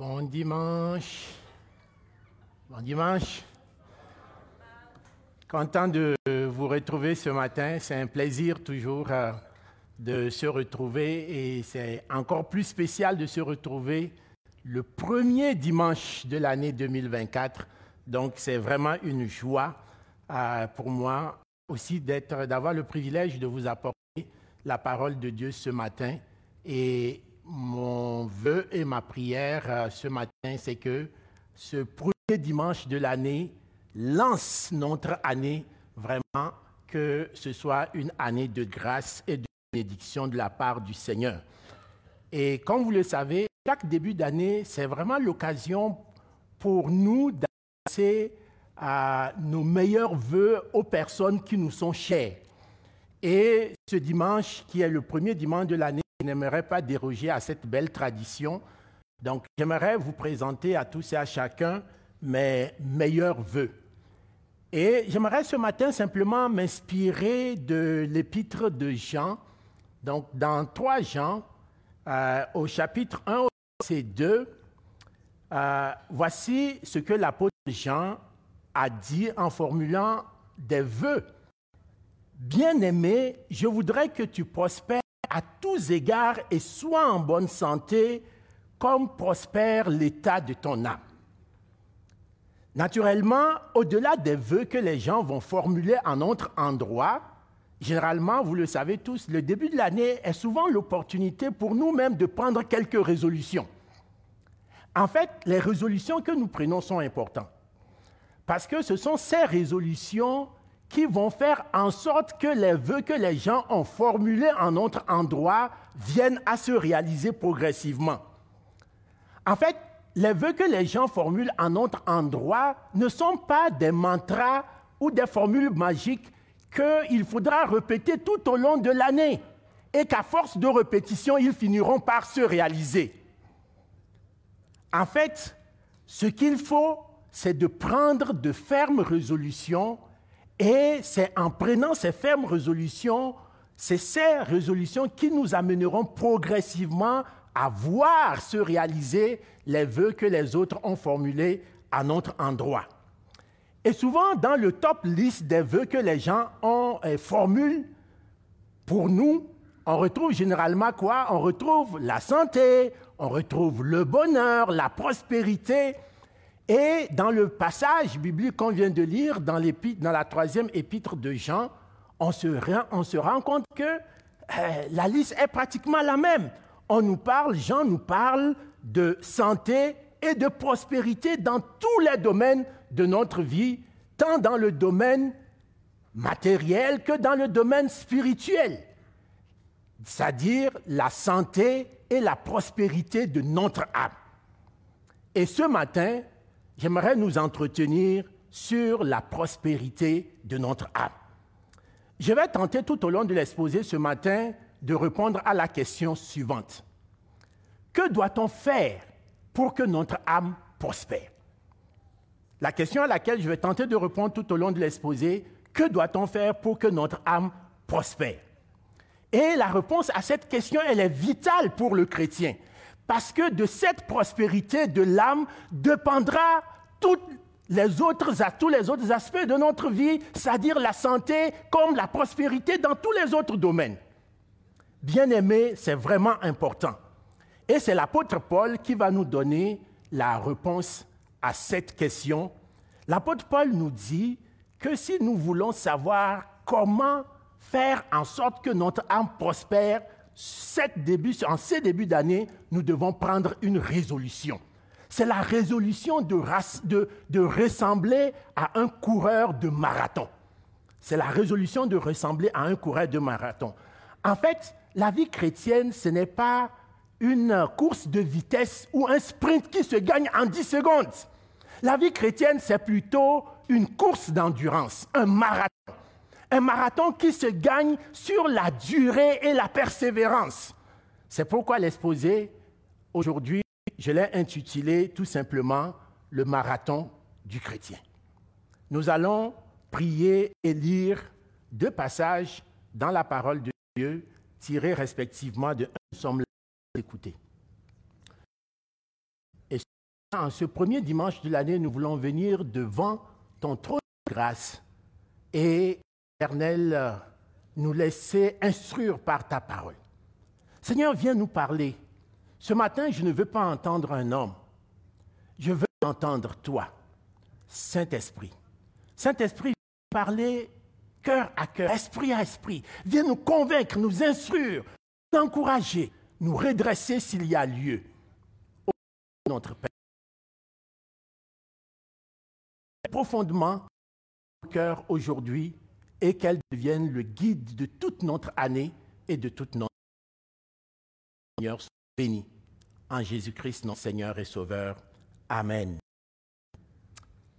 Bon dimanche. Bon dimanche. Content de vous retrouver ce matin. C'est un plaisir toujours euh, de se retrouver et c'est encore plus spécial de se retrouver le premier dimanche de l'année 2024. Donc c'est vraiment une joie euh, pour moi aussi d'être, d'avoir le privilège de vous apporter la parole de Dieu ce matin. Et mon vœu et ma prière euh, ce matin, c'est que ce premier dimanche de l'année lance notre année vraiment, que ce soit une année de grâce et de bénédiction de la part du Seigneur. Et comme vous le savez, chaque début d'année, c'est vraiment l'occasion pour nous d'adresser à nos meilleurs vœux aux personnes qui nous sont chères. Et ce dimanche, qui est le premier dimanche de l'année, je n'aimerais pas déroger à cette belle tradition. Donc, j'aimerais vous présenter à tous et à chacun mes meilleurs vœux. Et j'aimerais ce matin simplement m'inspirer de l'épître de Jean. Donc, dans 3 Jean, euh, au chapitre 1, verset 2, euh, voici ce que l'apôtre Jean a dit en formulant des vœux. Bien-aimé, je voudrais que tu prospères à tous égards et sois en bonne santé comme prospère l'état de ton âme. Naturellement, au-delà des vœux que les gens vont formuler en autre endroit, généralement, vous le savez tous, le début de l'année est souvent l'opportunité pour nous-mêmes de prendre quelques résolutions. En fait, les résolutions que nous prenons sont importantes parce que ce sont ces résolutions qui vont faire en sorte que les vœux que les gens ont formulés en autre endroit viennent à se réaliser progressivement. En fait, les vœux que les gens formulent en autre endroit ne sont pas des mantras ou des formules magiques qu'il faudra répéter tout au long de l'année et qu'à force de répétition, ils finiront par se réaliser. En fait, ce qu'il faut, c'est de prendre de fermes résolutions et c'est en prenant ces fermes résolutions, c'est ces résolutions qui nous amèneront progressivement à voir se réaliser les vœux que les autres ont formulés à notre endroit. Et souvent, dans le top list des vœux que les gens ont euh, formulés, pour nous, on retrouve généralement quoi? On retrouve la santé, on retrouve le bonheur, la prospérité, et dans le passage biblique qu'on vient de lire, dans, la troisième épître de Jean, on se, on se rend compte que euh, la liste est pratiquement la même. On nous parle, Jean nous parle de santé et de prospérité dans tous les domaines de notre vie, tant dans le domaine matériel que dans le domaine spirituel, c'est-à-dire la santé et la prospérité de notre âme. Et ce matin, j'aimerais nous entretenir sur la prospérité de notre âme. Je vais tenter tout au long de l'exposé ce matin de répondre à la question suivante. Que doit-on faire pour que notre âme prospère? La question à laquelle je vais tenter de répondre tout au long de l'exposé, que doit-on faire pour que notre âme prospère? Et la réponse à cette question, elle est vitale pour le chrétien. Parce que de cette prospérité de l'âme dépendra tous les autres aspects de notre vie, c'est-à-dire la santé comme la prospérité dans tous les autres domaines. Bien aimé, c'est vraiment important. Et c'est l'apôtre Paul qui va nous donner la réponse à cette question. L'apôtre Paul nous dit que si nous voulons savoir comment faire en sorte que notre âme prospère, en ces débuts d'année, nous devons prendre une résolution. C'est la résolution de, de, ressembler à un coureur de marathon. C'est la résolution de ressembler à un coureur de marathon. En fait, la vie chrétienne, ce n'est pas une course de vitesse ou un sprint qui se gagne en 10 secondes. La vie chrétienne, c'est plutôt une course d'endurance, un marathon un marathon qui se gagne sur la durée et la persévérance. C'est pourquoi l'exposé, aujourd'hui, je l'ai intitulé tout simplement le marathon du chrétien. Nous allons prier et lire deux passages dans la parole de Dieu tirés respectivement de 1 Somme écouter. Et En ce premier dimanche de l'année, nous voulons venir devant ton trône de grâce et, éternel, nous laisser instruire par ta parole. Seigneur, viens nous parler. Ce matin, je ne veux pas entendre un homme. Je veux entendre toi, Saint-Esprit. Saint-Esprit, parler cœur à cœur, esprit à esprit. Viens nous convaincre, nous instruire, nous encourager, nous redresser s'il y a lieu. notre Père. Profondément, cœur aujourd'hui et qu'elle devienne le guide de toute notre année et de toute notre Seigneur béni. En Jésus-Christ, notre Seigneur et Sauveur. Amen.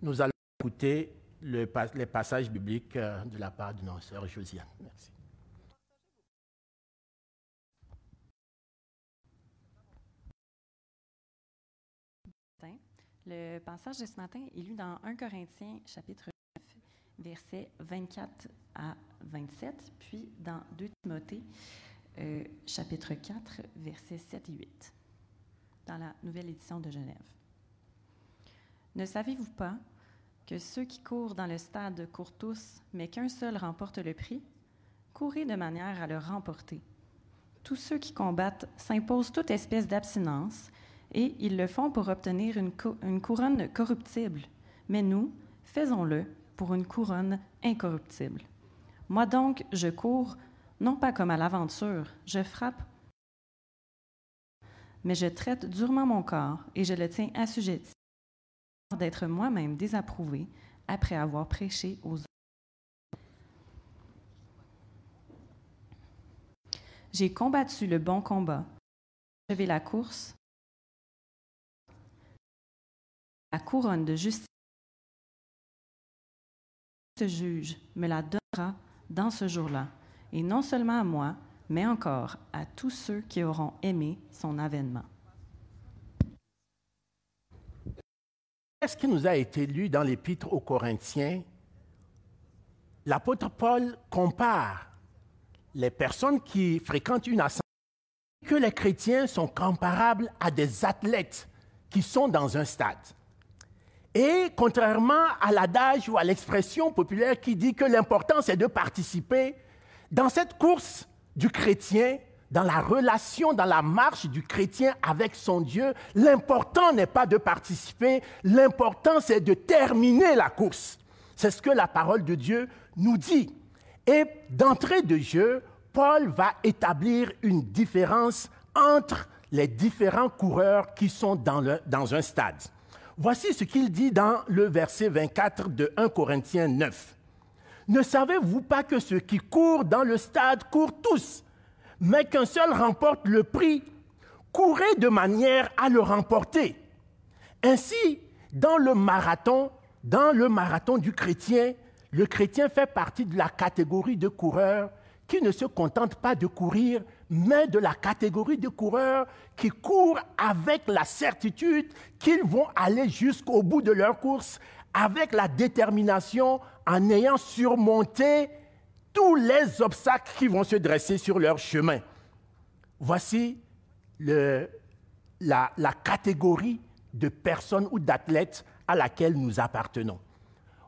Nous allons écouter le, les passages bibliques euh, de la part de notre sœur Josiane. Merci. Le passage de ce matin est lu dans 1 Corinthiens chapitre 9, versets 24 à 27, puis dans 2 Timothée euh, chapitre 4, versets 7 et 8, dans la nouvelle édition de Genève. Ne savez-vous pas que ceux qui courent dans le stade courent tous, mais qu'un seul remporte le prix? Courez de manière à le remporter. Tous ceux qui combattent s'imposent toute espèce d'abstinence, et ils le font pour obtenir une, une couronne corruptible. Mais nous, faisons-le pour une couronne incorruptible. Moi donc, je cours, non pas comme à l'aventure, je frappe, mais je traite durement mon corps et je le tiens assujetti d'être moi-même désapprouvé après avoir prêché aux autres. J'ai combattu le bon combat, j'ai la course, la couronne de justice. Juge me la donnera dans ce jour-là, et non seulement à moi, mais encore à tous ceux qui auront aimé son avènement. Qu'est-ce qui nous a été lu dans l'Épître aux Corinthiens? L'apôtre Paul compare les personnes qui fréquentent une assemblée que les chrétiens sont comparables à des athlètes qui sont dans un stade. Et contrairement à l'adage ou à l'expression populaire qui dit que l'important c'est de participer, dans cette course du chrétien, dans la relation, dans la marche du chrétien avec son Dieu, l'important n'est pas de participer, l'important c'est de terminer la course. C'est ce que la parole de Dieu nous dit. Et d'entrée de jeu, Paul va établir une différence entre les différents coureurs qui sont dans, dans un stade. Voici ce qu'il dit dans le verset 24 de 1 Corinthiens 9. Ne savez-vous pas que ceux qui courent dans le stade courent tous mais qu'un seul remporte le prix, courez de manière à le remporter. Ainsi, dans le marathon, dans le marathon du chrétien, le chrétien fait partie de la catégorie de coureurs qui ne se contentent pas de courir, mais de la catégorie de coureurs qui courent avec la certitude qu'ils vont aller jusqu'au bout de leur course, avec la détermination en ayant surmonté tous les obstacles qui vont se dresser sur leur chemin. Voici la, la catégorie de personnes ou d'athlètes à laquelle nous appartenons.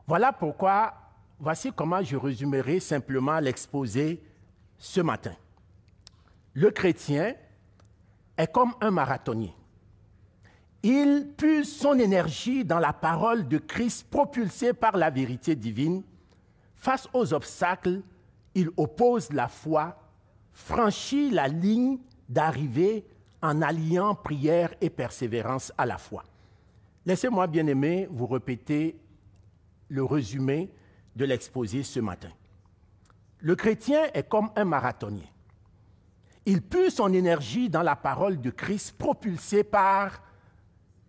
Voilà pourquoi, voici comment je résumerai simplement l'exposé ce matin. Le chrétien est comme un marathonnier. Il puise son énergie dans la parole de Christ propulsée par la vérité divine face aux obstacles il oppose la foi, franchit la ligne d'arrivée en alliant prière et persévérance à la fois. Laissez-moi, bien aimé, vous répéter le résumé de l'exposé ce matin. Le chrétien est comme un marathonnier. Il pue son énergie dans la parole de Christ propulsée par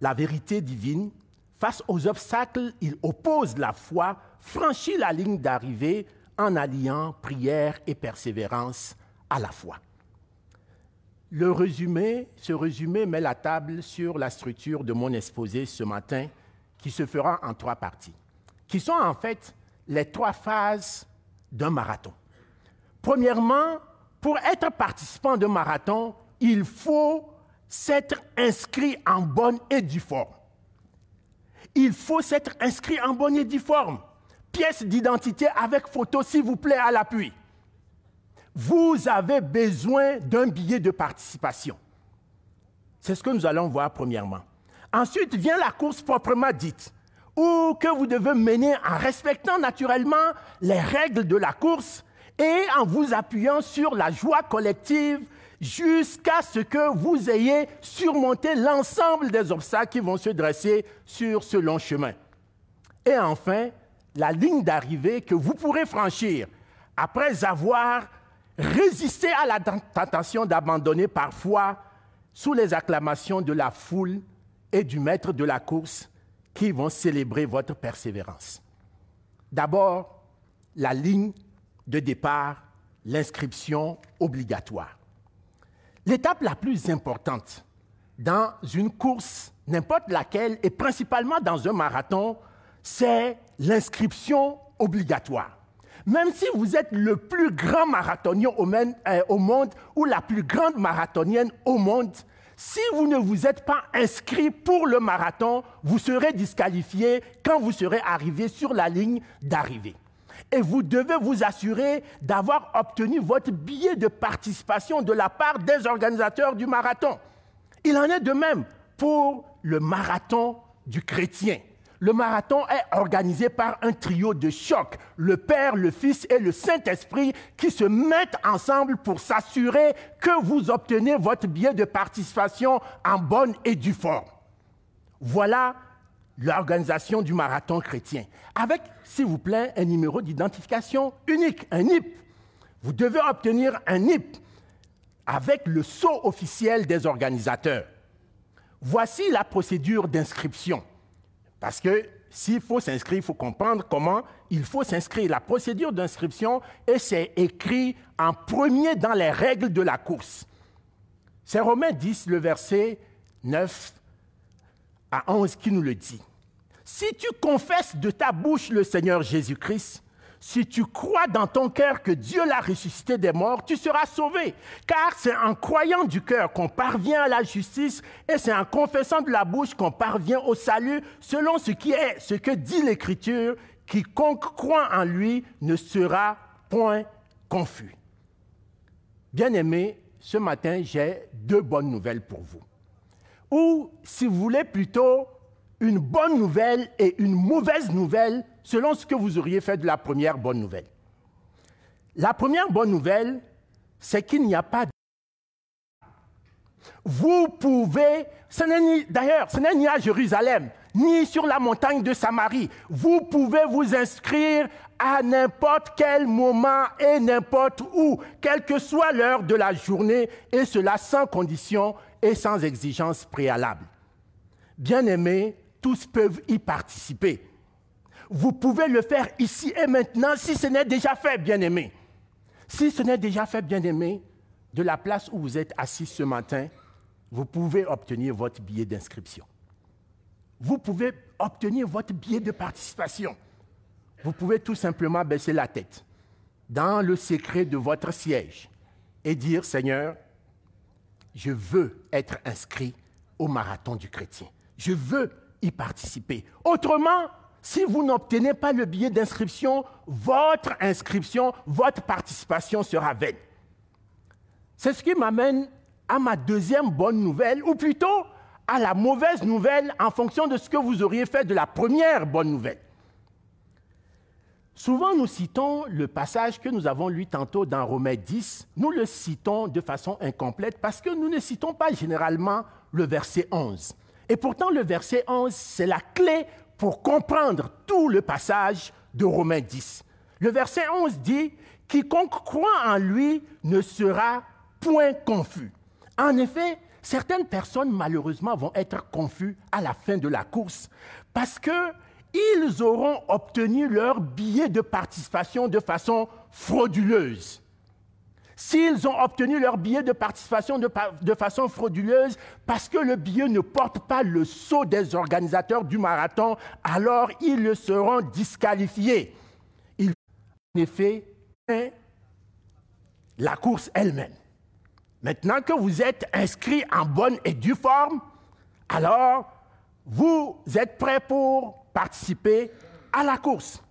la vérité divine. Face aux obstacles, il oppose la foi, franchit la ligne d'arrivée en alliant prière et persévérance à la fois. Le résumé, ce résumé met la table sur la structure de mon exposé ce matin, qui se fera en trois parties, qui sont en fait les trois phases d'un marathon. Premièrement, pour être participant d'un marathon, il faut s'être inscrit en bonne et due forme. il faut s'être inscrit en bonne et due forme. Pièce d'identité avec photo, s'il vous plaît, à l'appui. Vous avez besoin d'un billet de participation. C'est ce que nous allons voir premièrement. Ensuite vient la course proprement dite, ou que vous devez mener en respectant naturellement les règles de la course et en vous appuyant sur la joie collective jusqu'à ce que vous ayez surmonté l'ensemble des obstacles qui vont se dresser sur ce long chemin. Et enfin, la ligne d'arrivée que vous pourrez franchir après avoir résisté à la tentation d'abandonner parfois sous les acclamations de la foule et du maître de la course qui vont célébrer votre persévérance. D'abord, la ligne de départ, l'inscription obligatoire. L'étape la plus importante dans une course, n'importe laquelle, et principalement dans un marathon, c'est l'inscription obligatoire. Même si vous êtes le plus grand marathonien euh, au monde ou la plus grande marathonienne au monde, si vous ne vous êtes pas inscrit pour le marathon, vous serez disqualifié quand vous serez arrivé sur la ligne d'arrivée. Et vous devez vous assurer d'avoir obtenu votre billet de participation de la part des organisateurs du marathon. Il en est de même pour le marathon du chrétien. Le marathon est organisé par un trio de choc, le Père, le Fils et le Saint-Esprit, qui se mettent ensemble pour s'assurer que vous obtenez votre billet de participation en bonne et due forme. Voilà l'organisation du marathon chrétien, avec, s'il vous plaît, un numéro d'identification unique, un NIP. Vous devez obtenir un NIP avec le sceau officiel des organisateurs. Voici la procédure d'inscription. Parce que s'il faut s'inscrire, il faut comprendre comment il faut s'inscrire. La procédure d'inscription, et c'est écrit en premier dans les règles de la course. C'est Romains 10, le verset 9 à 11 qui nous le dit. Si tu confesses de ta bouche le Seigneur Jésus-Christ, si tu crois dans ton cœur que Dieu l'a ressuscité des morts, tu seras sauvé. Car c'est en croyant du cœur qu'on parvient à la justice et c'est en confessant de la bouche qu'on parvient au salut, selon ce qui est, ce que dit l'Écriture, quiconque croit en lui ne sera point confus. Bien-aimés, ce matin, j'ai deux bonnes nouvelles pour vous. Ou, si vous voulez plutôt, une bonne nouvelle et une mauvaise nouvelle selon ce que vous auriez fait de la première bonne nouvelle. La première bonne nouvelle, c'est qu'il n'y a pas de... Vous pouvez, d'ailleurs, ce n'est ni à Jérusalem, ni sur la montagne de Samarie. Vous pouvez vous inscrire à n'importe quel moment et n'importe où, quelle que soit l'heure de la journée, et cela sans condition et sans exigence préalable. Bien-aimés, tous peuvent y participer. Vous pouvez le faire ici et maintenant si ce n'est déjà fait, bien-aimé. Si ce n'est déjà fait, bien-aimé, de la place où vous êtes assis ce matin, vous pouvez obtenir votre billet d'inscription. Vous pouvez obtenir votre billet de participation. Vous pouvez tout simplement baisser la tête dans le secret de votre siège et dire, Seigneur, je veux être inscrit au marathon du chrétien. Je veux y participer. Autrement, si vous n'obtenez pas le billet d'inscription, votre inscription, votre participation sera vaine. C'est ce qui m'amène à ma deuxième bonne nouvelle, ou plutôt à la mauvaise nouvelle en fonction de ce que vous auriez fait de la première bonne nouvelle. Souvent, nous citons le passage que nous avons lu tantôt dans Romains 10. Nous le citons de façon incomplète parce que nous ne citons pas généralement le verset 11. Et pourtant, le verset 11, c'est la clé pour comprendre tout le passage de Romains 10. Le verset 11 dit, Quiconque croit en lui ne sera point confus. En effet, certaines personnes, malheureusement, vont être confus à la fin de la course parce qu'ils auront obtenu leur billet de participation de façon frauduleuse. S'ils ont obtenu leur billet de participation de, façon frauduleuse parce que le billet ne porte pas le sceau des organisateurs du marathon, alors ils le seront disqualifiés. Il en effet la course elle-même. Maintenant que vous êtes inscrit en bonne et due forme, alors vous êtes prêts pour participer à la course.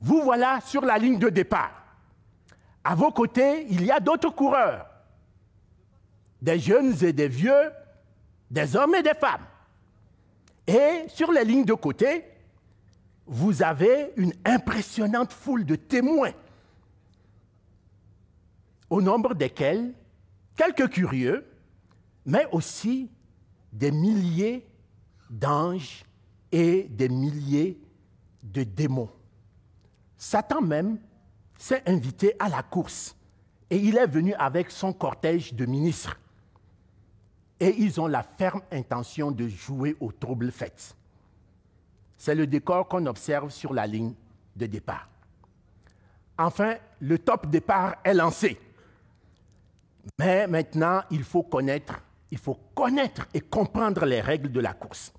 Vous voilà sur la ligne de départ. À vos côtés, il y a d'autres coureurs, des jeunes et des vieux, des hommes et des femmes. Et sur les lignes de côté, vous avez une impressionnante foule de témoins, au nombre desquels quelques curieux, mais aussi des milliers d'anges et des milliers de démons. Satan même s'est invité à la course et il est venu avec son cortège de ministres. Et ils ont la ferme intention de jouer au trouble fête. C'est le décor qu'on observe sur la ligne de départ. Enfin, le top départ est lancé. Mais maintenant, il faut connaître, il faut connaître et comprendre les règles de la course.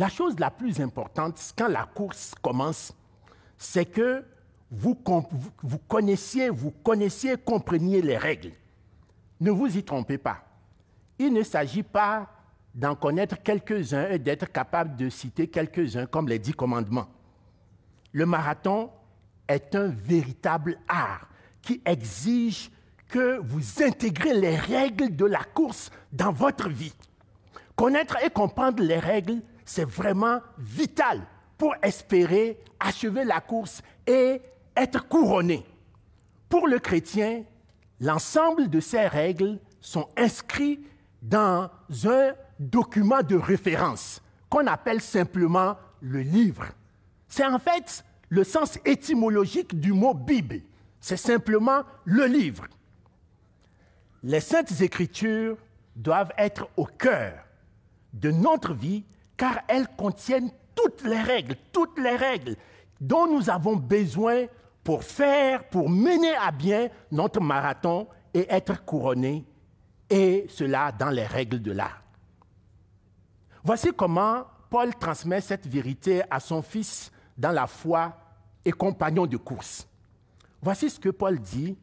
La chose la plus importante quand la course commence, c'est que vous, connaissiez, vous connaissiez, compreniez les règles. Ne vous y trompez pas. Il ne s'agit pas d'en connaître quelques-uns et d'être capable de citer quelques-uns comme les dix commandements. Le marathon est un véritable art qui exige que vous intégrez les règles de la course dans votre vie. Connaître et comprendre les règles, c'est vraiment vital pour espérer achever la course et être couronné. Pour le chrétien, l'ensemble de ces règles sont inscrits dans un document de référence qu'on appelle simplement le livre. C'est en fait le sens étymologique du mot Bible. C'est simplement le livre. Les saintes écritures doivent être au cœur de notre vie car elles contiennent toutes les règles, toutes les règles dont nous avons besoin pour faire, pour mener à bien notre marathon et être couronné, et cela dans les règles de l'art. Voici comment Paul transmet cette vérité à son fils dans la foi et compagnon de course. Voici ce que Paul dit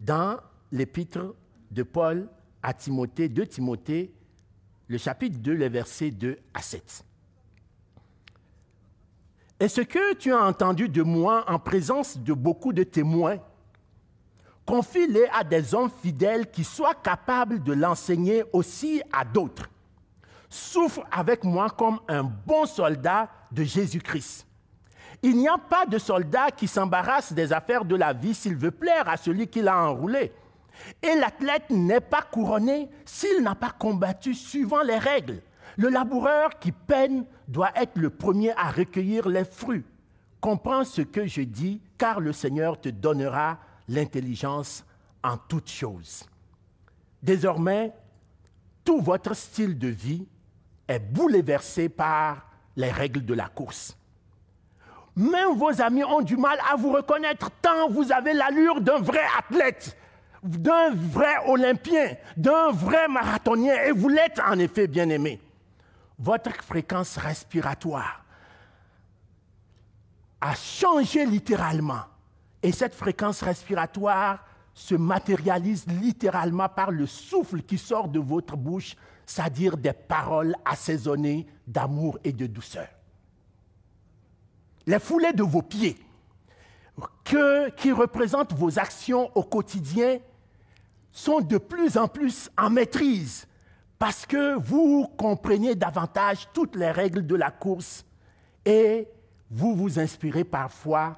dans l'épître de Paul à Timothée, de Timothée, le chapitre 2, les versets 2 à 7. Et ce que tu as entendu de moi en présence de beaucoup de témoins, confie-les à des hommes fidèles qui soient capables de l'enseigner aussi à d'autres. Souffre avec moi comme un bon soldat de Jésus-Christ. Il n'y a pas de soldat qui s'embarrasse des affaires de la vie s'il veut plaire à celui qui l'a enroulé. Et l'athlète n'est pas couronné s'il n'a pas combattu suivant les règles. Le laboureur qui peine doit être le premier à recueillir les fruits. Comprends ce que je dis, car le Seigneur te donnera l'intelligence en toutes choses. Désormais, tout votre style de vie est bouleversé par les règles de la course. Même vos amis ont du mal à vous reconnaître tant vous avez l'allure d'un vrai athlète, d'un vrai olympien, d'un vrai marathonien, et vous l'êtes en effet bien aimé. Votre fréquence respiratoire a changé littéralement et cette fréquence respiratoire se matérialise littéralement par le souffle qui sort de votre bouche, c'est-à-dire des paroles assaisonnées d'amour et de douceur. Les foulées de vos pieds, qui représentent vos actions au quotidien, sont de plus en plus en maîtrise parce que vous comprenez davantage toutes les règles de la course et vous vous inspirez parfois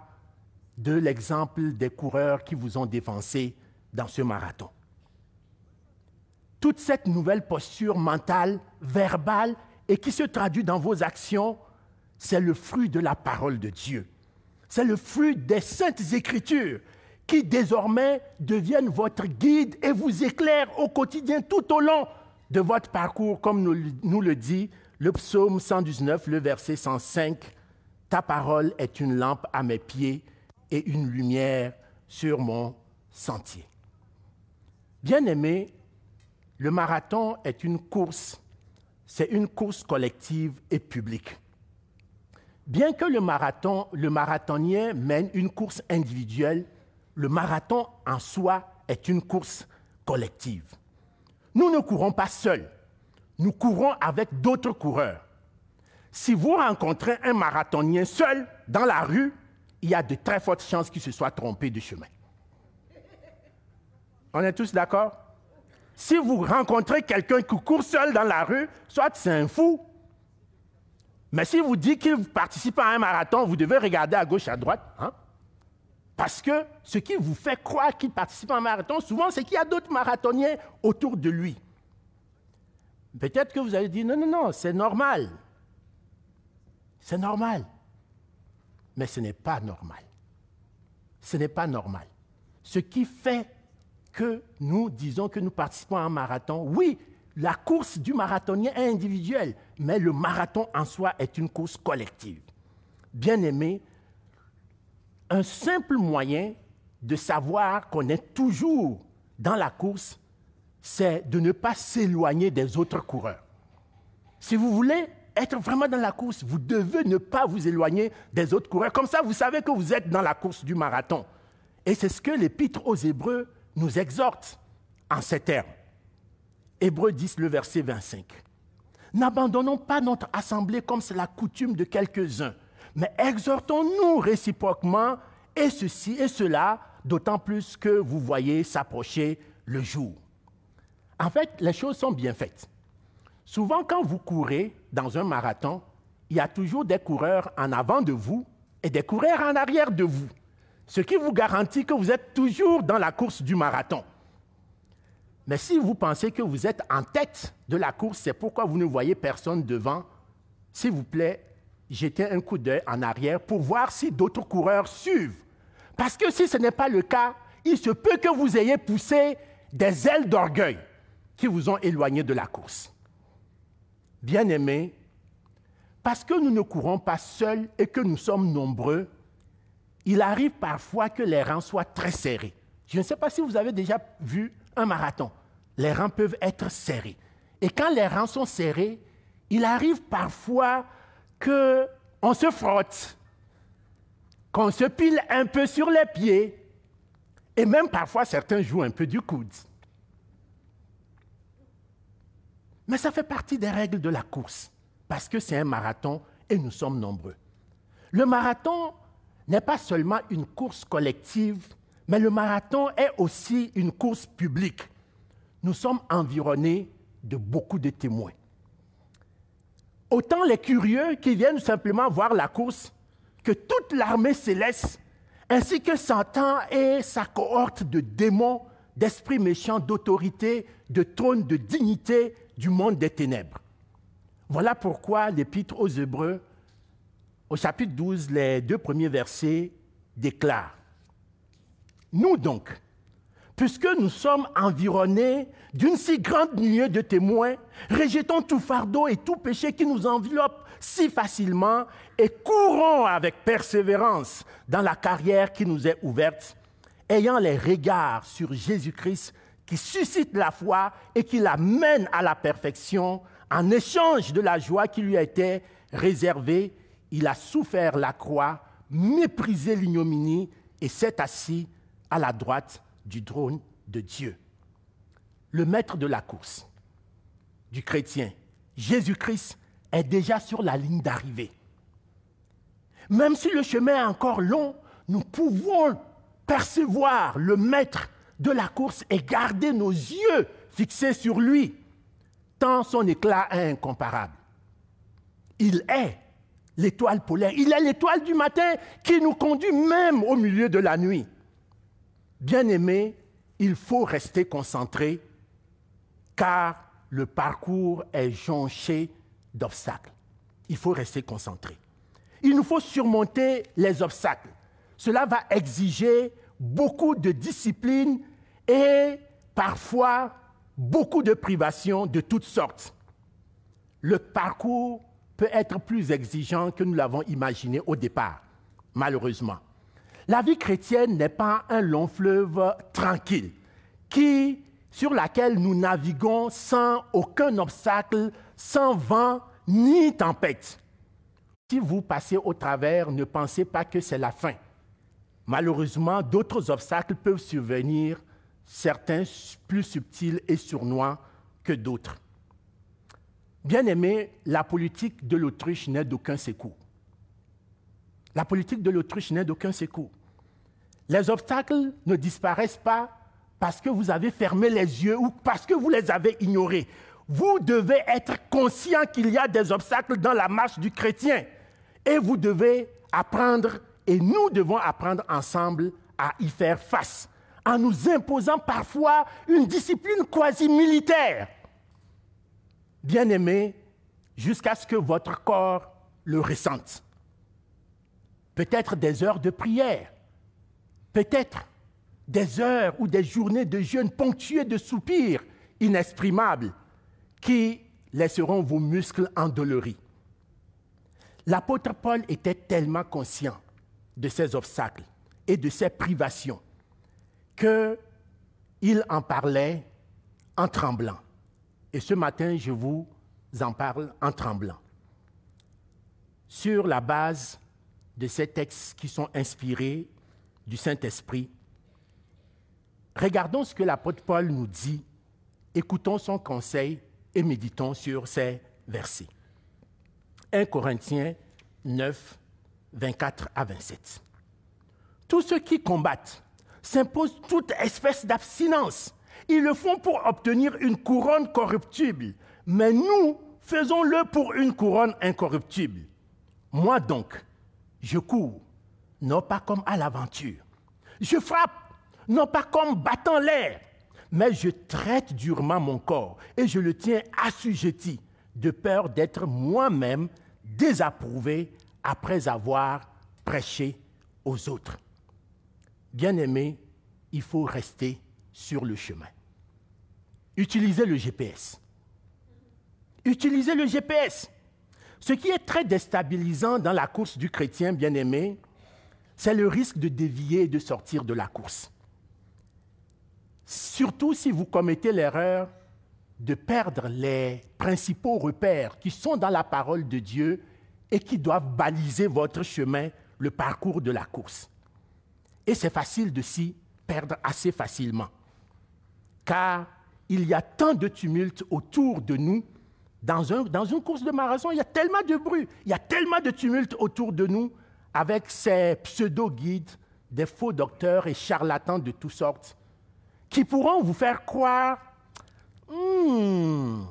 de l'exemple des coureurs qui vous ont défoncé dans ce marathon. Toute cette nouvelle posture mentale, verbale et qui se traduit dans vos actions, c'est le fruit de la parole de Dieu. C'est le fruit des saintes écritures qui désormais deviennent votre guide et vous éclairent au quotidien tout au long de votre parcours, comme nous, le dit le psaume 119, le verset 105. Ta parole est une lampe à mes pieds et une lumière sur mon sentier. Bien-aimé, le marathon est une course, c'est une course collective et publique. Bien que le marathon, le marathonien mène une course individuelle, le marathon en soi est une course collective. Nous ne courons pas seuls, nous courons avec d'autres coureurs. si vous rencontrez un marathonien seul dans la rue, il y a de très fortes chances qu'il se soit trompé de chemin. On est tous d'accord? Si vous rencontrez quelqu'un qui court seul dans la rue, soit c'est un fou. Mais si vous dites qu'il participe à un marathon, vous devez regarder à gauche, à droite. Hein? Parce que ce qui vous fait croire qu'il participe à un marathon, souvent, c'est qu'il y a d'autres marathoniens autour de lui. Peut-être que vous allez dire, non, non, non, c'est normal. C'est normal. Mais ce n'est pas normal. Ce n'est pas normal. Ce qui fait que nous disons que nous participons à un marathon, oui, la course du marathonien est individuelle, mais le marathon en soi est une course collective. Bien aimé, un simple moyen de savoir qu'on est toujours dans la course, c'est de ne pas s'éloigner des autres coureurs. Si vous voulez être vraiment dans la course, vous devez ne pas vous éloigner des autres coureurs. Comme ça, vous savez que vous êtes dans la course du marathon. Et c'est ce que l'Épître aux Hébreux nous exhorte en ces termes. Hébreux 10, le verset 25. N'abandonnons pas notre assemblée comme c'est la coutume de quelques-uns, mais exhortons-nous réciproquement, et ceci et cela, d'autant plus que vous voyez s'approcher le jour. En fait, les choses sont bien faites. Souvent, quand vous courez dans un marathon, il y a toujours des coureurs en avant de vous et des coureurs en arrière de vous, ce qui vous garantit que vous êtes toujours dans la course du marathon. Mais si vous pensez que vous êtes en tête de la course, c'est pourquoi vous ne voyez personne devant, s'il vous plaît, jetez un coup d'œil en arrière pour voir si d'autres coureurs suivent. Parce que si ce n'est pas le cas, il se peut que vous ayez poussé des ailes d'orgueil qui vous ont éloigné de la course. Bien-aimés, parce que nous ne courons pas seuls et que nous sommes nombreux, il arrive parfois que les rangs soient très serrés. Je ne sais pas si vous avez déjà vu un marathon. Les rangs peuvent être serrés. Et quand les rangs sont serrés, il arrive parfois qu'on se frotte, qu'on se pile un peu sur les pieds, et même parfois certains jouent un peu du coude. Mais ça fait partie des règles de la course, parce que c'est un marathon et nous sommes nombreux. Le marathon n'est pas seulement une course collective, mais le marathon est aussi une course publique. Nous sommes environnés de beaucoup de témoins. Autant les curieux qui viennent simplement voir la course que toute l'armée céleste, ainsi que Satan et sa cohorte de démons, d'esprits méchants, d'autorité, de trônes, de dignité du monde des ténèbres. Voilà pourquoi l'Épître aux Hébreux, au chapitre 12, les deux premiers versets déclarent nous donc, puisque nous sommes environnés d'une si grande nuée de témoins, rejetons tout fardeau et tout péché qui nous enveloppe si facilement et courons avec persévérance dans la carrière qui nous est ouverte, ayant les regards sur Jésus-Christ qui suscite la foi et qui la mène à la perfection en échange de la joie qui lui a été réservée. Il a souffert la croix, méprisé l'ignominie et s'est assis à la droite du trône de Dieu. Le maître de la course du chrétien, Jésus-Christ, est déjà sur la ligne d'arrivée. Même si le chemin est encore long, nous pouvons percevoir le maître de la course et garder nos yeux fixés sur lui, tant son éclat est incomparable. Il est l'étoile polaire, il est l'étoile du matin qui nous conduit même au milieu de la nuit. Bien-aimé, il faut rester concentré car le parcours est jonché d'obstacles. Il faut rester concentré. Il nous faut surmonter les obstacles. Cela va exiger beaucoup de discipline et parfois beaucoup de privations de toutes sortes. Le parcours peut être plus exigeant que nous l'avons imaginé au départ, malheureusement. La vie chrétienne n'est pas un long fleuve tranquille qui, sur laquelle nous naviguons sans aucun obstacle, sans vent ni tempête. Si vous passez au travers, ne pensez pas que c'est la fin. Malheureusement, d'autres obstacles peuvent survenir, certains plus subtils et sournois que d'autres. Bien aimé, la politique de l'autruche n'est d'aucun secours. La politique de l'autruche n'est d'aucun secours. Les obstacles ne disparaissent pas parce que vous avez fermé les yeux ou parce que vous les avez ignorés. Vous devez être conscient qu'il y a des obstacles dans la marche du chrétien. Et vous devez apprendre, et nous devons apprendre ensemble à y faire face, en nous imposant parfois une discipline quasi militaire. Bien aimé, jusqu'à ce que votre corps le ressente. Peut-être des heures de prière, peut-être des heures ou des journées de jeûne ponctuées de soupirs inexprimables qui laisseront vos muscles endoloris. L'apôtre Paul était tellement conscient de ces obstacles et de ces privations qu'il en parlait en tremblant. Et ce matin, je vous en parle en tremblant. Sur la base de ces textes qui sont inspirés du Saint-Esprit, regardons ce que l'apôtre Paul nous dit, écoutons son conseil et méditons sur ces versets. 1 Corinthiens 9, 24 à 27. Tous ceux qui combattent s'imposent toute espèce d'abstinence. Ils le font pour obtenir une couronne corruptible, mais nous faisons-le pour une couronne incorruptible. Moi donc, je cours, non pas comme à l'aventure. Je frappe, non pas comme battant l'air, mais je traite durement mon corps et je le tiens assujetti, de peur d'être moi-même désapprouvé après avoir prêché aux autres. Bien-aimé, il faut rester sur le chemin. Utilisez le GPS. Utilisez le GPS. Ce qui est très déstabilisant dans la course du chrétien bien-aimé, c'est le risque de dévier et de sortir de la course. Surtout si vous commettez l'erreur de perdre les principaux repères qui sont dans la parole de Dieu et qui doivent baliser votre chemin, le parcours de la course. Et c'est facile de s'y perdre assez facilement, car il y a tant de tumulte autour de nous. Dans, un, dans une course de marathon, il y a tellement de bruit, il y a tellement de tumulte autour de nous avec ces pseudo-guides, des faux docteurs et charlatans de toutes sortes qui pourront vous faire croire, hmm,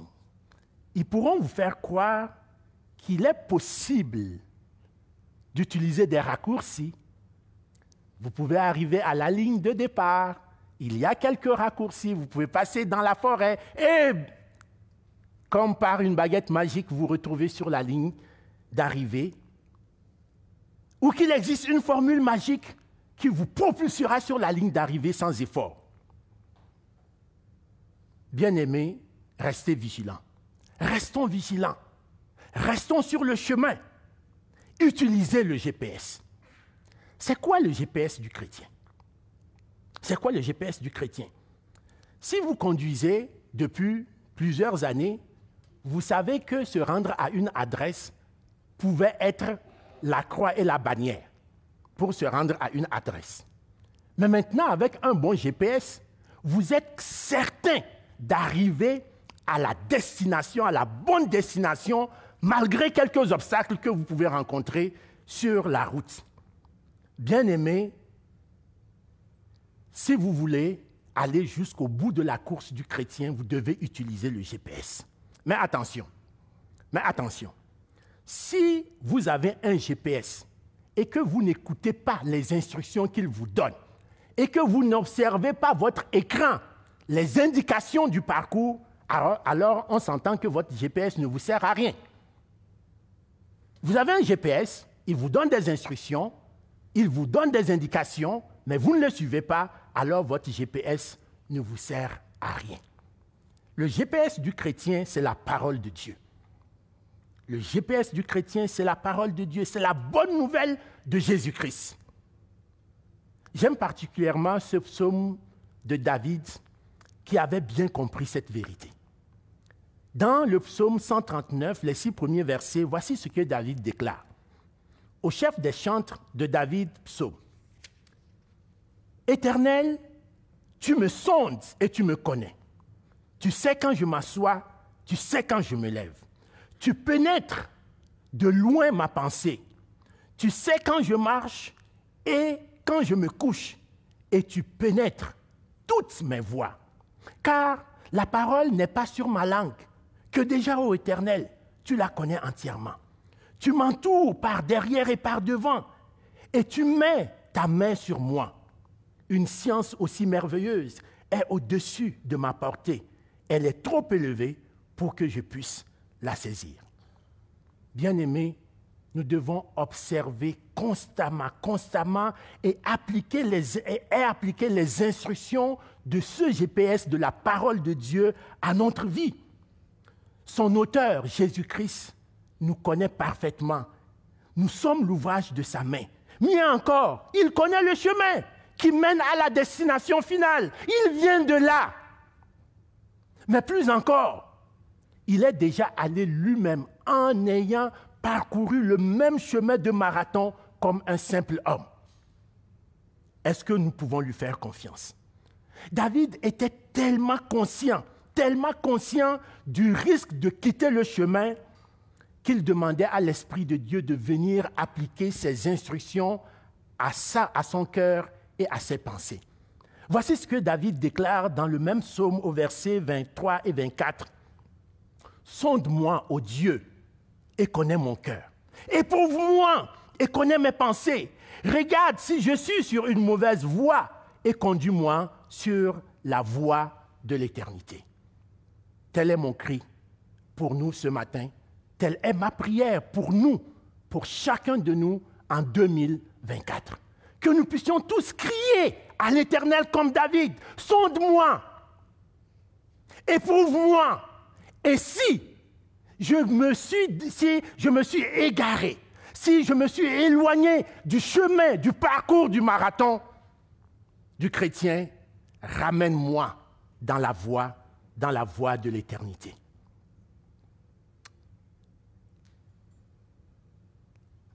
ils pourront vous faire croire qu'il est possible d'utiliser des raccourcis. Vous pouvez arriver à la ligne de départ, il y a quelques raccourcis, vous pouvez passer dans la forêt. Et, comme par une baguette magique, vous retrouvez sur la ligne d'arrivée. Ou qu'il existe une formule magique qui vous propulsera sur la ligne d'arrivée sans effort. Bien-aimés, restez vigilants. Restons vigilants. Restons sur le chemin. Utilisez le GPS. C'est quoi le GPS du chrétien? C'est quoi le GPS du chrétien? Si vous conduisez depuis plusieurs années, vous savez que se rendre à une adresse pouvait être la croix et la bannière pour se rendre à une adresse. Mais maintenant, avec un bon GPS, vous êtes certain d'arriver à la destination, à la bonne destination, malgré quelques obstacles que vous pouvez rencontrer sur la route. bien aimé, si vous voulez aller jusqu'au bout de la course du chrétien, vous devez utiliser le GPS. Mais attention, mais attention, si vous avez un GPS et que vous n'écoutez pas les instructions qu'il vous donne, et que vous n'observez pas votre écran les indications du parcours, alors, on s'entend que votre GPS ne vous sert à rien. Vous avez un GPS, il vous donne des instructions, il vous donne des indications, mais vous ne le suivez pas, alors votre GPS ne vous sert à rien. Le GPS du chrétien, c'est la parole de Dieu. Le GPS du chrétien, c'est la parole de Dieu, c'est la bonne nouvelle de Jésus-Christ. J'aime particulièrement ce psaume de David qui avait bien compris cette vérité. Dans le psaume 139, les six premiers versets, voici ce que David déclare. Au chef des chantres de David, psaume. Éternel, tu me sondes et tu me connais. Tu sais quand je m'assois, tu sais quand je me lève. Tu pénètres de loin ma pensée. Tu sais quand je marche et quand je me couche. Et tu pénètres toutes mes voies. Car la parole n'est pas sur ma langue, que déjà, ô Éternel, tu la connais entièrement. Tu m'entoures par derrière et par devant, et tu mets ta main sur moi. Une science aussi merveilleuse est au-dessus de ma portée. Elle est trop élevée pour que je puisse la saisir. Bien-aimés, nous devons observer constamment, constamment et appliquer, les, et appliquer les instructions de ce GPS de la parole de Dieu à notre vie. Son auteur, Jésus-Christ, nous connaît parfaitement. Nous sommes l'ouvrage de sa main. Mieux encore, il connaît le chemin qui mène à la destination finale. Il vient de là. Mais plus encore, il est déjà allé lui-même en ayant parcouru le même chemin de marathon comme un simple homme. Est-ce que nous pouvons lui faire confiance? David était tellement conscient, tellement conscient du risque de quitter le chemin qu'il demandait à l'Esprit de Dieu de venir appliquer ses instructions à, ça, à son cœur et à ses pensées. Voici ce que David déclare dans le même psaume au verset 23 et 24. Sonde-moi, ô Dieu, et connais mon cœur. Éprouve-moi et connais mes pensées. Regarde si je suis sur une mauvaise voie et conduis-moi sur la voie de l'éternité. Tel est mon cri pour nous ce matin. Telle est ma prière pour nous, pour chacun de nous en 2024. Que nous puissions tous crier à l'Éternel comme David, sonde-moi, éprouve-moi. Et si je me suis, si je me suis égaré, si je me suis éloigné du chemin, du parcours du marathon du chrétien, ramène-moi dans la voie, dans la voie de l'éternité.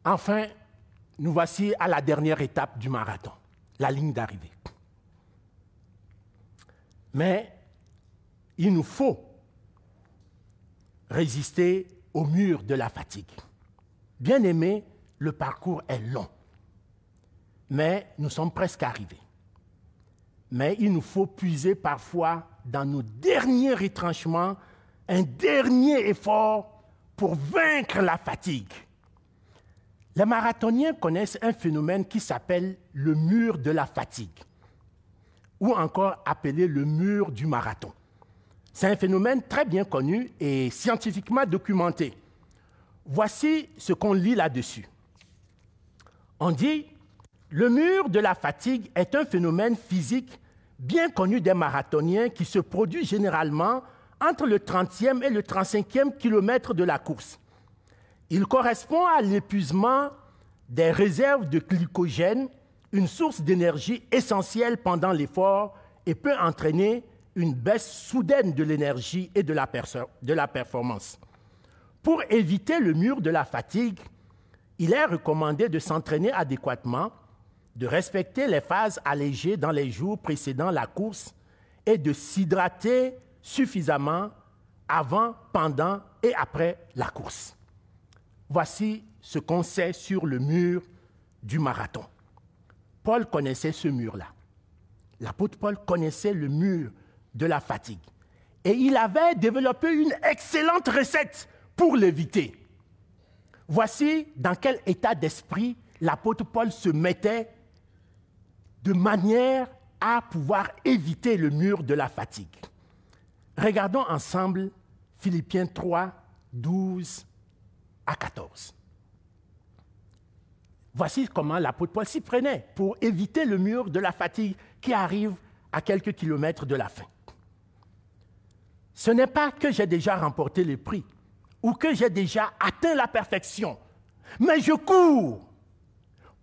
Enfin, nous voici à la dernière étape du marathon, la ligne d'arrivée. Mais il nous faut résister au mur de la fatigue. Bien aimé, le parcours est long, mais nous sommes presque arrivés. Mais il nous faut puiser parfois dans nos derniers retranchements un dernier effort pour vaincre la fatigue. Les marathoniens connaissent un phénomène qui s'appelle le mur de la fatigue, ou encore appelé le mur du marathon. C'est un phénomène très bien connu et scientifiquement documenté. Voici ce qu'on lit là-dessus. On dit, le mur de la fatigue est un phénomène physique bien connu des marathoniens qui se produit généralement entre le 30e et le 35e kilomètre de la course. Il correspond à l'épuisement des réserves de glycogène, une source d'énergie essentielle pendant l'effort et peut entraîner une baisse soudaine de l'énergie et de la, performance. Pour éviter le mur de la fatigue, il est recommandé de s'entraîner adéquatement, de respecter les phases allégées dans les jours précédant la course et de s'hydrater suffisamment avant, pendant et après la course. Voici ce qu'on sait sur le mur du marathon. Paul connaissait ce mur-là. L'apôtre Paul connaissait le mur de la fatigue. Et il avait développé une excellente recette pour l'éviter. Voici dans quel état d'esprit l'apôtre Paul se mettait de manière à pouvoir éviter le mur de la fatigue. Regardons ensemble Philippiens 3, 12 à 14. Voici comment l'apôtre Paul s'y prenait pour éviter le mur de la fatigue qui arrive à quelques kilomètres de la fin. Ce n'est pas que j'ai déjà remporté le prix ou que j'ai déjà atteint la perfection, mais je cours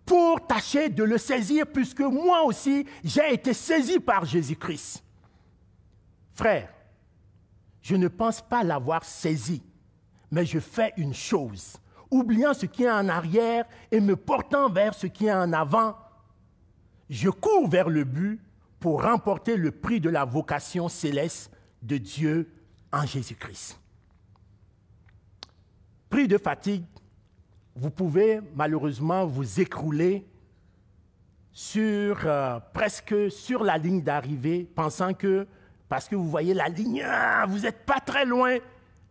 pour tâcher de le saisir puisque moi aussi j'ai été saisi par Jésus-Christ. Frère, je ne pense pas l'avoir saisi, mais je fais une chose, oubliant ce qui est en arrière et me portant vers ce qui est en avant. Je cours vers le but pour remporter le prix de la vocation céleste de Dieu en Jésus-Christ. pris de fatigue, vous pouvez malheureusement vous écrouler sur, euh, presque sur la ligne d'arrivée, pensant que, parce que vous voyez la ligne, ah, vous n'êtes pas très loin,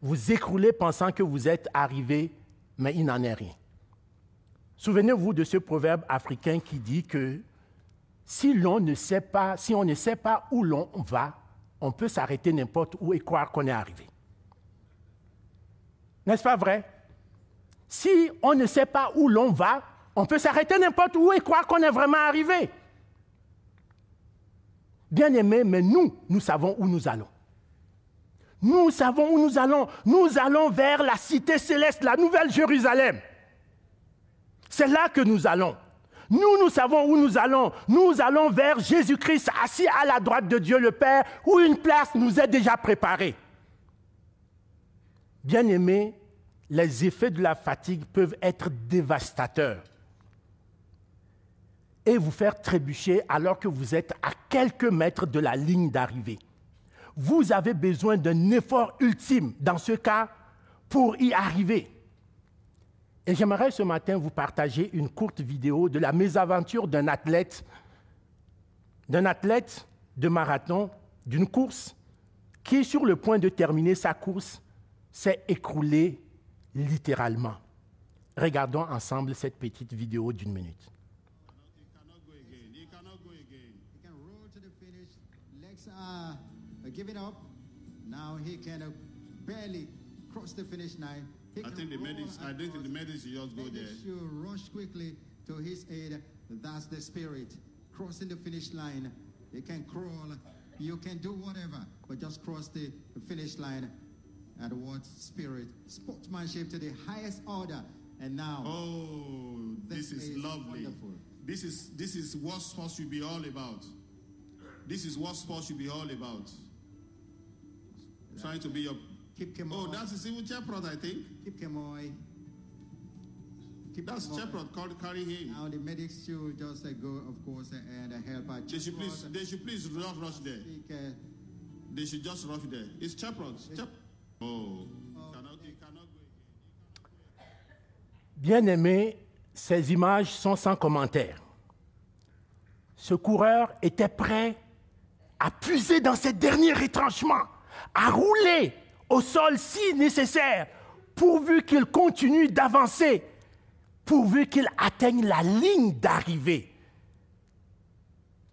vous écroulez pensant que vous êtes arrivé, mais il n'en est rien. Souvenez-vous de ce proverbe africain qui dit que si l'on ne sait pas, on ne sait pas où l'on va, on peut s'arrêter n'importe où et croire qu'on est arrivé. N'est-ce pas vrai? Si on ne sait pas où l'on va, on peut s'arrêter n'importe où et croire qu'on est vraiment arrivé. Bien aimé, mais nous, nous savons où nous allons. Nous savons où nous allons. Nous allons vers la cité céleste, la nouvelle Jérusalem. C'est là que nous allons. Nous, nous savons où nous allons. Nous allons vers Jésus-Christ assis à la droite de Dieu le Père, où une place nous est déjà préparée. bien aimé, les effets de la fatigue peuvent être dévastateurs et vous faire trébucher alors que vous êtes à quelques mètres de la ligne d'arrivée. Vous avez besoin d'un effort ultime dans ce cas pour y arriver. Et j'aimerais ce matin vous partager une courte vidéo de la mésaventure d'un athlète, d'un athlète de marathon, d'une course, qui, sur le point de terminer sa course, s'est écroulé littéralement. Regardons ensemble cette petite vidéo d'une minute. Uh, now he can uh, barely cross the finish line. I think the medics. I think the medics should just go there. Should rush quickly to his aid. That's the spirit. Crossing the finish line. You can crawl. You can do whatever, but just cross the finish line. And what spirit? Sportsmanship to the highest order. And now. Oh, this, this is, is lovely. Wonderful. This is this is what sports should be all about. This is what sports should be all about. Trying to be your Keep Kemoy. Oh, that's the civil chaperone, I think. Keep Kemoy. Keep that's chaperone called carry him. Now the medics should just uh, go, of course, uh, and uh, help out. They should please, they should please not rush there. Speak, uh, they should just rush there. It's chaperone. Chap oh. Bien-aimés, ces images sont sans commentaire. Ce coureur était prêt à puiser dans ses derniers retranchements, à rouler au sol si nécessaire, pourvu qu'il continue d'avancer, pourvu qu'il atteigne la ligne d'arrivée.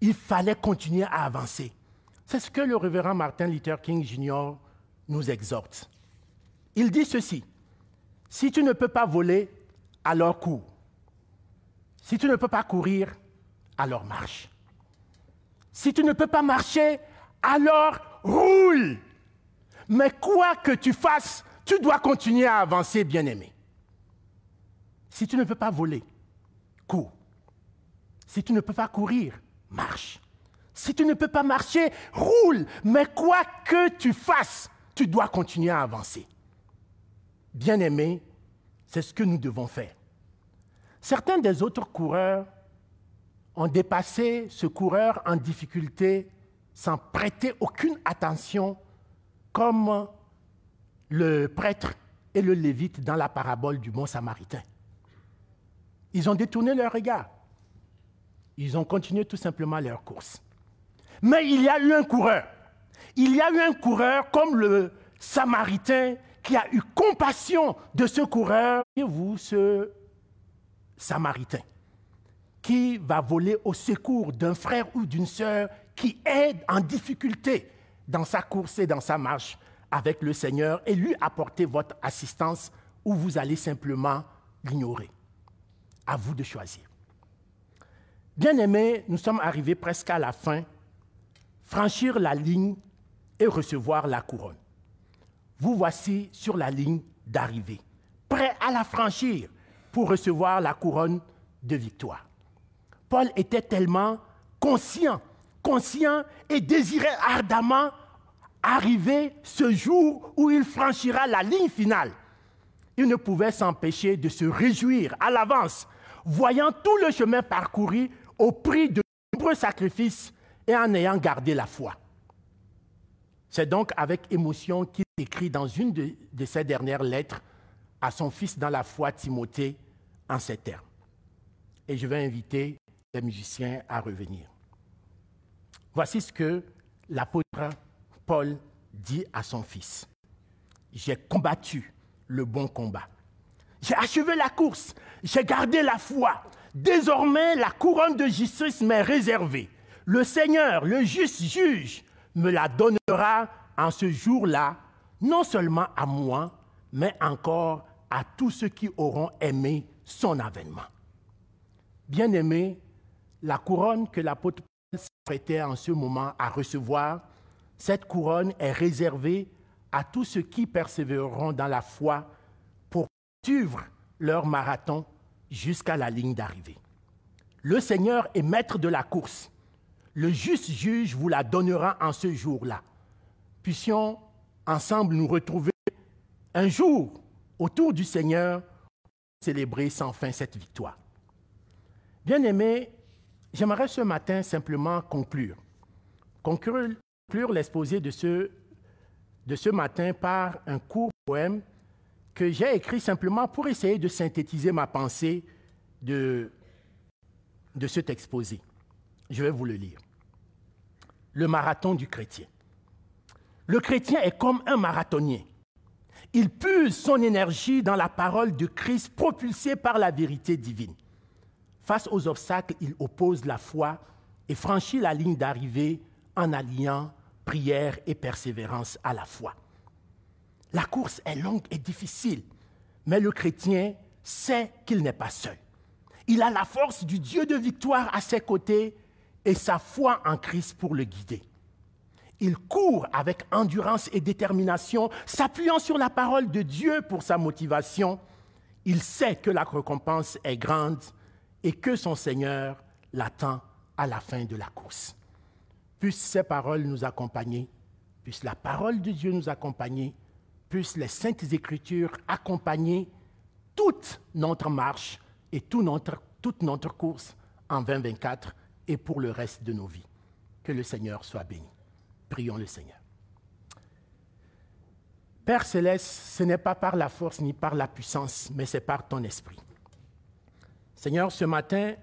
Il fallait continuer à avancer. C'est ce que le révérend Martin Luther King Jr. nous exhorte. Il dit ceci, si tu ne peux pas voler, alors cours. Si tu ne peux pas courir, alors marche. Si tu ne peux pas marcher, alors roule. Mais quoi que tu fasses, tu dois continuer à avancer, bien-aimé. Si tu ne peux pas voler, cours. Si tu ne peux pas courir, marche. Si tu ne peux pas marcher, roule. Mais quoi que tu fasses, tu dois continuer à avancer. Bien-aimé, c'est ce que nous devons faire. Certains des autres coureurs ont dépassé ce coureur en difficulté sans prêter aucune attention comme le prêtre et le lévite dans la parabole du bon samaritain. Ils ont détourné leur regard. Ils ont continué tout simplement leur course. Mais il y a eu un coureur. Il y a eu un coureur comme le samaritain qui a eu compassion de ce coureur. Et vous, ce samaritain, qui va voler au secours d'un frère ou d'une sœur qui est en difficulté dans sa course et dans sa marche avec le Seigneur et lui apporter votre assistance ou vous allez simplement l'ignorer. À vous de choisir. Bien-aimés, nous sommes arrivés presque à la fin. Franchir la ligne et recevoir la couronne. Vous voici sur la ligne d'arrivée, prêt à la franchir pour recevoir la couronne de victoire. Paul était tellement conscient conscient et désirait ardemment arriver ce jour où il franchira la ligne finale. Il ne pouvait s'empêcher de se réjouir à l'avance, voyant tout le chemin parcouru au prix de nombreux sacrifices et en ayant gardé la foi. C'est donc avec émotion qu'il écrit dans une de, ses dernières lettres à son fils dans la foi Timothée en ces termes. Et je vais inviter les musiciens à revenir. Voici ce que l'apôtre Paul dit à son fils. J'ai combattu le bon combat. J'ai achevé la course. J'ai gardé la foi. Désormais, la couronne de justice m'est réservée. Le Seigneur, le juste juge, me la donnera en ce jour-là, non seulement à moi, mais encore à tous ceux qui auront aimé son avènement. Bien-aimé, la couronne que l'apôtre Paul s'apprêtait en ce moment à recevoir, cette couronne est réservée à tous ceux qui persévéreront dans la foi pour suivre leur marathon jusqu'à la ligne d'arrivée. Le Seigneur est maître de la course. Le juste juge vous la donnera en ce jour-là. Puissions ensemble nous retrouver un jour autour du Seigneur pour célébrer sans fin cette victoire. Bien-aimés, j'aimerais ce matin simplement conclure. Conclure, l'exposé de ce, matin par un court poème que j'ai écrit simplement pour essayer de synthétiser ma pensée de, de cet exposé. Je vais vous le lire. Le marathon du chrétien. Le chrétien est comme un marathonien. Il puse son énergie dans la parole de Christ propulsée par la vérité divine. Face aux obstacles, il oppose la foi et franchit la ligne d'arrivée en alliant prière et persévérance à la fois. La course est longue et difficile, mais le chrétien sait qu'il n'est pas seul. Il a la force du Dieu de victoire à ses côtés et sa foi en Christ pour le guider. Il court avec endurance et détermination, s'appuyant sur la parole de Dieu pour sa motivation. Il sait que la récompense est grande et que son Seigneur l'attend à la fin de la course. Puissent ces paroles nous accompagner, puisse la parole de Dieu nous accompagner puissent les saintes écritures accompagner toute notre marche et toute notre course en 2024 et pour le reste de nos vies. Que le Seigneur soit béni. Prions le Seigneur. Père céleste, ce n'est pas par la force ni par la puissance, mais c'est par ton esprit. Seigneur, ce matin,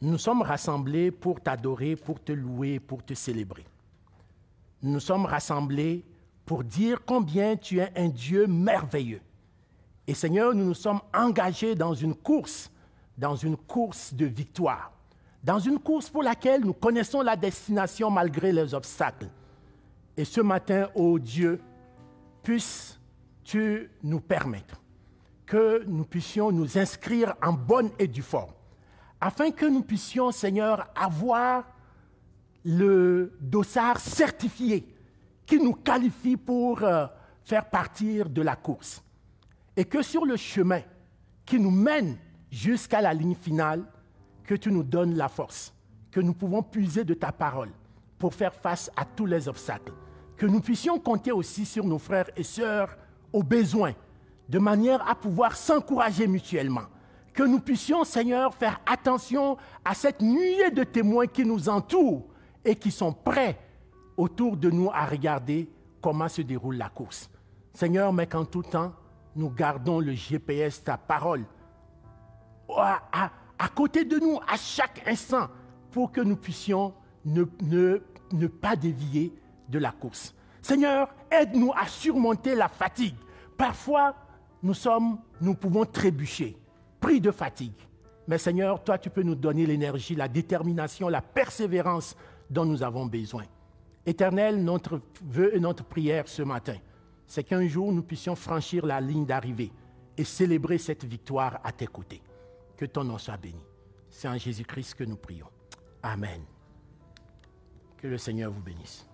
nous sommes rassemblés pour t'adorer, pour te louer, pour te célébrer. Nous sommes rassemblés pour dire combien tu es un Dieu merveilleux. Et Seigneur, nous nous sommes engagés dans une course, dans une course de victoire, dans une course pour laquelle nous connaissons la destination malgré les obstacles. Et ce matin, ô Dieu, puisses-tu nous permettre que nous puissions nous inscrire en bonne et due forme, afin que nous puissions, Seigneur, avoir le dossard certifié qui nous qualifie pour euh, faire partir de la course. Et que sur le chemin qui nous mène jusqu'à la ligne finale, que tu nous donnes la force, que nous pouvons puiser de ta parole pour faire face à tous les obstacles, que nous puissions compter aussi sur nos frères et sœurs aux besoins, de manière à pouvoir s'encourager mutuellement, que nous puissions, Seigneur, faire attention à cette nuée de témoins qui nous entourent et qui sont prêts autour de nous à regarder comment se déroule la course. Seigneur, mais qu'en tout temps, nous gardons le GPS, ta parole, à, côté de nous à chaque instant pour que nous puissions ne, ne pas dévier de la course. Seigneur, aide-nous à surmonter la fatigue. Parfois, nous sommes, nous pouvons trébucher, pris de fatigue. Mais Seigneur, toi, tu peux nous donner l'énergie, la détermination, la persévérance dont nous avons besoin. Éternel, notre vœu et notre prière ce matin, c'est qu'un jour nous puissions franchir la ligne d'arrivée et célébrer cette victoire à tes côtés. Que ton nom soit béni. C'est en Jésus-Christ que nous prions. Amen. Que le Seigneur vous bénisse.